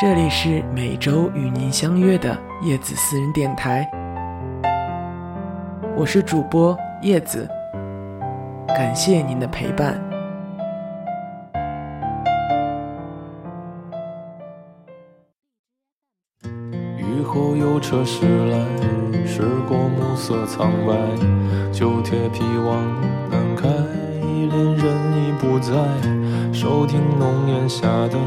这里是每周与您相约的叶子私人电台，我是主播叶子，感谢您的陪伴。雨后有车驶来，驶过暮色苍白，旧铁皮往南开，恋人已不在，收听浓烟下的。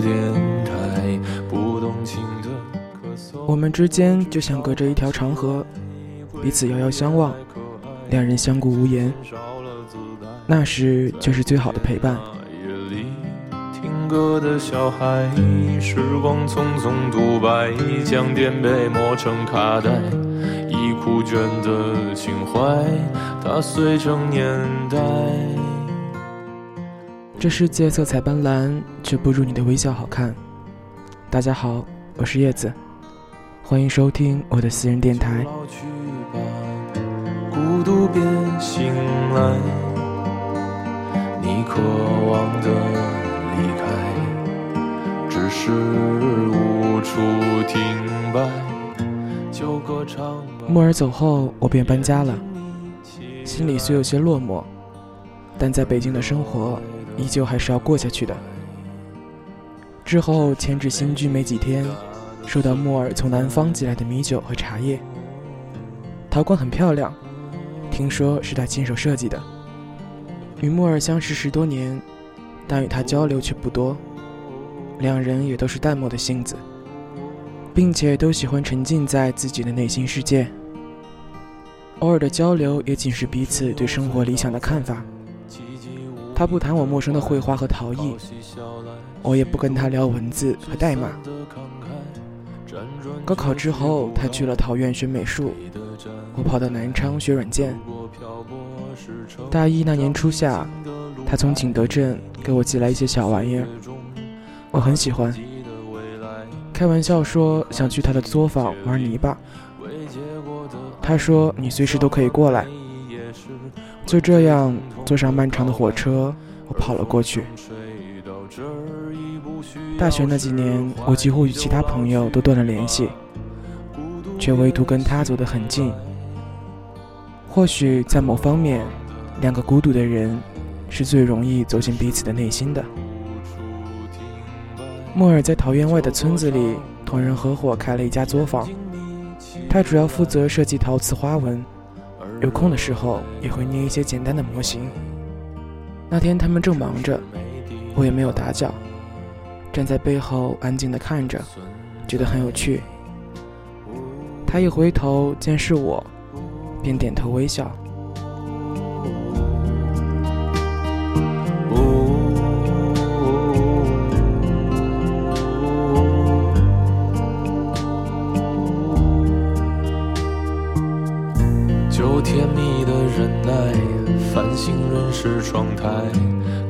电台，不动情的咳嗽。我们之间就像隔着一条长河，彼此遥遥相望，两人相顾无言。那时就是最好的陪伴。听歌的小孩，时光匆匆独白，将颠沛磨成卡带，已枯卷的情怀，它碎成年代。这世界色彩斑斓，却不如你的微笑好看。大家好，我是叶子，欢迎收听我的私人电台。老去吧，孤独别醒来，你渴望的离开，只是无处停摆。就歌唱吧。木儿走后，我便搬家了，心里虽有些落寞，但在北京的生活依旧还是要过下去的。之后迁至新居没几天，收到木耳从南方寄来的米酒和茶叶。陶罐很漂亮，听说是他亲手设计的。与木耳相识十多年，但与他交流却不多，两人也都是淡漠的性子，并且都喜欢沉浸在自己的内心世界。偶尔的交流也仅是彼此对生活理想的看法。他不谈我陌生的绘画和陶艺，我也不跟他聊文字和代码。高考之后，他去了桃园学美术，我跑到南昌学软件。大一那年初夏，他从景德镇给我寄来一些小玩意儿，我很喜欢。开玩笑说想去他的作坊玩泥巴，他说你随时都可以过来。就这样，坐上漫长的火车，我跑了过去。大学那几年，我几乎与其他朋友都断了联系，却唯独跟他走得很近。或许在某方面，两个孤独的人是最容易走进彼此的内心的。莫尔在桃园外的村子里，同人合伙开了一家作坊，他主要负责设计陶瓷花纹，有空的时候也会捏一些简单的模型。那天他们正忙着，我也没有打搅。站在背后安静的看着，觉得很有趣。他一回头见是我，便点头微笑。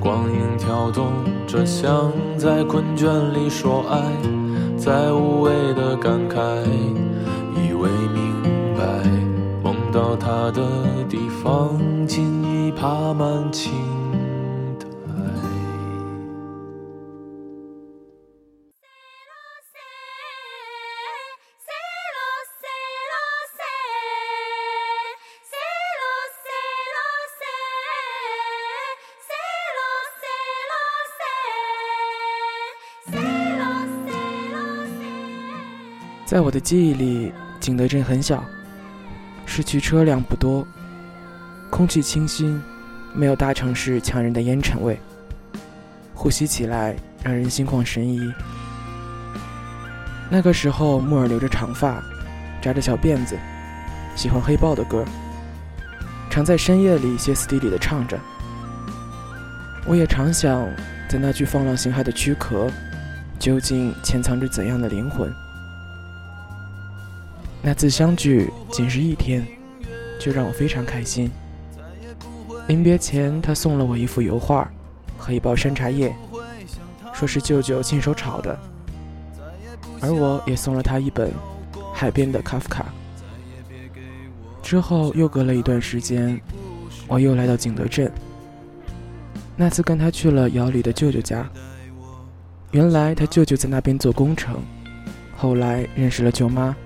光影跳动着，像在困倦里说爱，在无谓的感慨，以为明白，梦到他的地方，尽已爬满青在我的记忆里，景德镇很小，市区车辆不多，空气清新，没有大城市呛人的烟尘味，呼吸起来让人心旷神怡。那个时候，木耳留着长发，扎着小辫子，喜欢黑豹的歌，常在深夜里歇斯底里的唱着。我也常想，在那具放浪形骸的躯壳，究竟潜藏着怎样的灵魂？那次相聚仅是一天，就让我非常开心。临别前，他送了我一幅油画和一包山茶叶，说是舅舅亲手炒的。而我也送了他一本海边的卡夫卡。之后又隔了一段时间，我又来到景德镇。那次跟他去了窑里的舅舅家，原来他舅舅在那边做工程，后来认识了舅妈，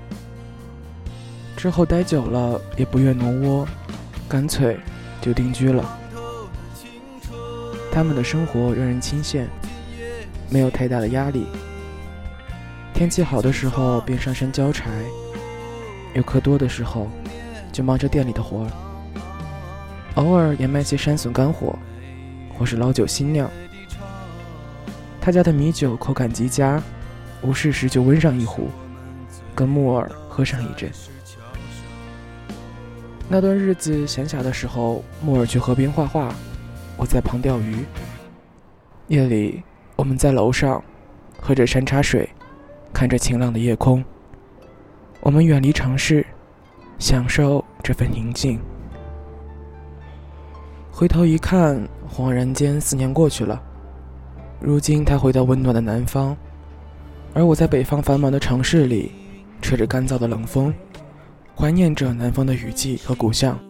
之后待久了也不愿挪窝，干脆就定居了。他们的生活让人清闲，没有太大的压力。天气好的时候便上山浇柴，游客多的时候就忙着店里的活儿，偶尔也卖些山笋干货。或是老酒新酿，他家的米酒口感极佳，无事时就温上一壶，跟木耳喝上一阵。那段日子闲暇的时候，木耳去河边画画，我在旁钓鱼。夜里，我们在楼上喝着山茶水，看着晴朗的夜空。我们远离城市，享受这份宁静。回头一看。恍然间，四年过去了。如今，他回到温暖的南方，而我在北方繁忙的城市里，吹着干燥的冷风，怀念着南方的雨季和古巷。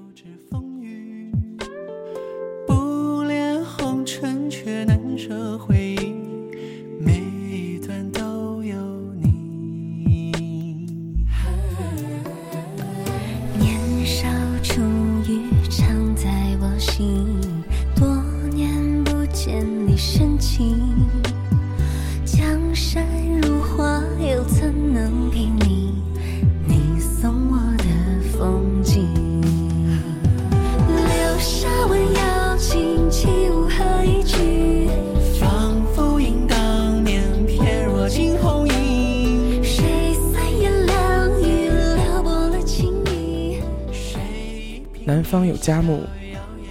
南方有佳木，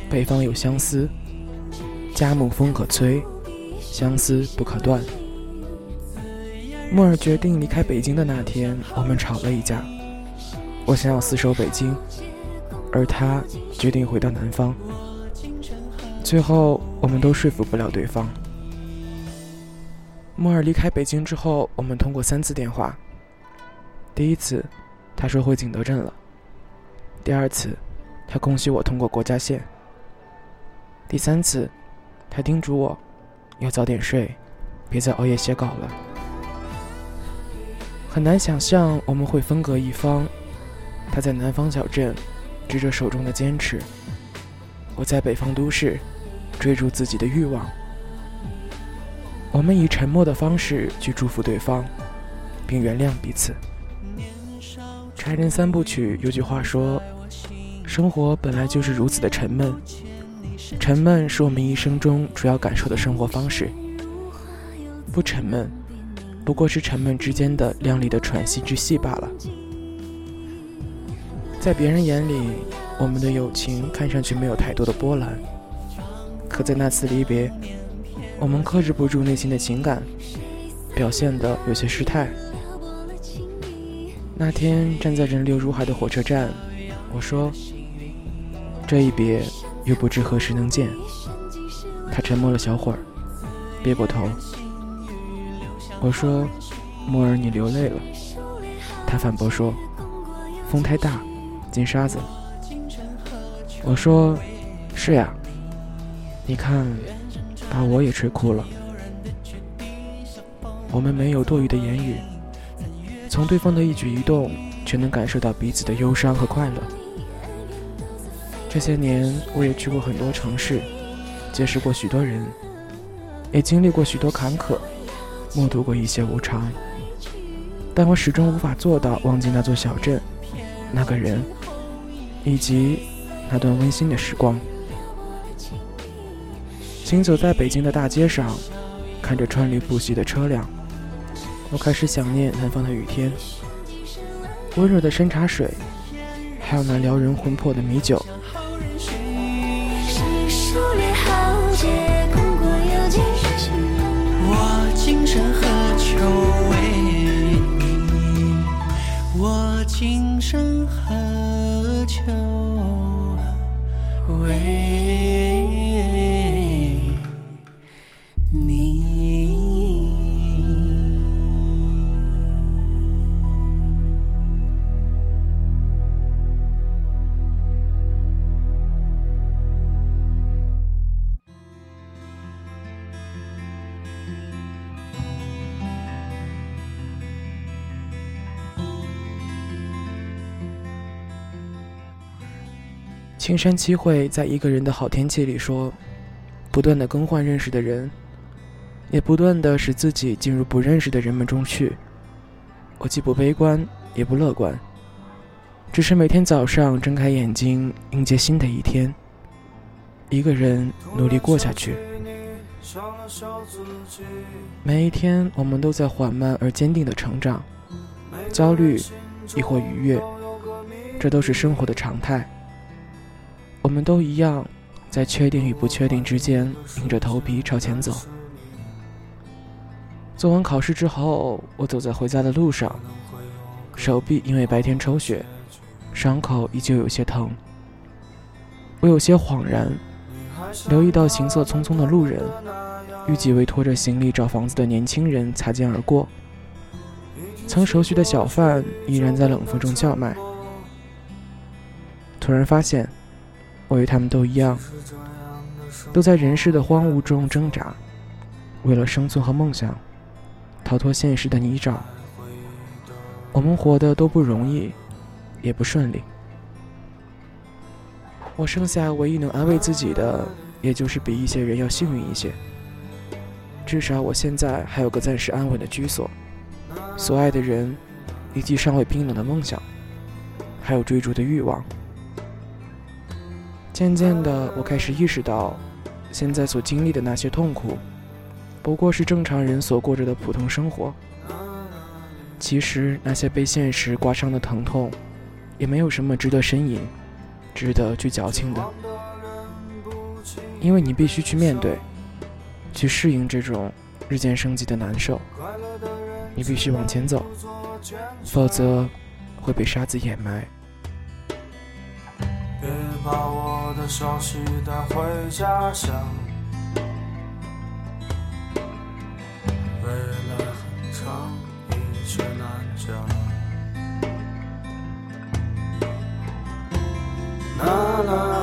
北方有相思。佳木风可吹，相思不可断。木儿决定离开北京的那天，我们吵了一架。我想要死守北京，而他决定回到南方。最后，我们都说服不了对方。木儿离开北京之后，我们通过三次电话。第一次，他说回景德镇了。第二次。他恭喜我通过国家线。第三次，他叮嘱我要早点睡，别再熬夜写稿了。很难想象我们会分隔一方，他在南方小镇执着手中的坚持，我在北方都市追逐自己的欲望。我们以沉默的方式去祝福对方，并原谅彼此。柴人三部曲有句话说。生活本来就是如此的沉闷，沉闷是我们一生中主要感受的生活方式。不沉闷，不过是沉闷之间的亮丽的喘息之隙罢了。在别人眼里，我们的友情看上去没有太多的波澜，可在那次离别，我们克制不住内心的情感，表现得有些失态。那天站在人流如海的火车站，我说。这一别，又不知何时能见。他沉默了小会儿，别过头。我说：“木儿，你流泪了。”他反驳说：“风太大，进沙子。”我说：“是呀，你看，把我也吹哭了。”我们没有多余的言语，从对方的一举一动，却能感受到彼此的忧伤和快乐。这些年，我也去过很多城市，结识过许多人，也经历过许多坎坷，目睹过一些无常。但我始终无法做到忘记那座小镇、那个人，以及那段温馨的时光。行走在北京的大街上，看着川流不息的车辆，我开始想念南方的雨天，温热的山茶水，还有那撩人魂魄的米酒。Spirit. 青山七惠在一个人的好天气里说：“不断的更换认识的人，也不断的使自己进入不认识的人们中去。我既不悲观，也不乐观，只是每天早上睁开眼睛，迎接新的一天。一个人努力过下去。每一天，我们都在缓慢而坚定的成长，焦虑，亦或愉悦，这都是生活的常态。”我们都一样，在确定与不确定之间，硬着头皮朝前走。做完考试之后，我走在回家的路上，手臂因为白天抽血，伤口依旧有些疼。我有些恍然，留意到行色匆匆的路人，与几位拖着行李找房子的年轻人擦肩而过。曾熟悉的小贩依然在冷风中叫卖。突然发现。我与他们都一样，都在人世的荒芜中挣扎，为了生存和梦想，逃脱现实的泥沼。我们活的都不容易，也不顺利。我剩下唯一能安慰自己的，也就是比一些人要幸运一些。至少我现在还有个暂时安稳的居所，所爱的人，以及尚未冰冷的梦想，还有追逐的欲望。渐渐的，我开始意识到，现在所经历的那些痛苦，不过是正常人所过着的普通生活。其实，那些被现实刮伤的疼痛，也没有什么值得呻吟、值得去矫情的。因为你必须去面对，去适应这种日渐升级的难受。你必须往前走，否则会被沙子掩埋。别把我的消息带回家乡，未来很长，一切难讲。啦啦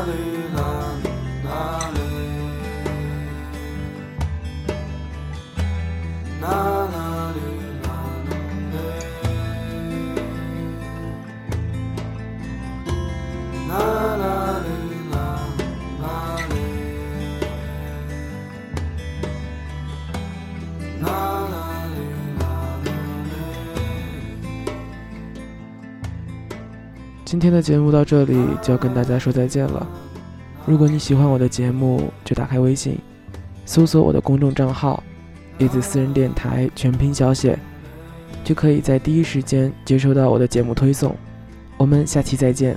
今天的节目到这里就要跟大家说再见了。如果你喜欢我的节目，就打开微信，搜索我的公众账号“叶子私人电台”全拼小写，就可以在第一时间接收到我的节目推送。我们下期再见。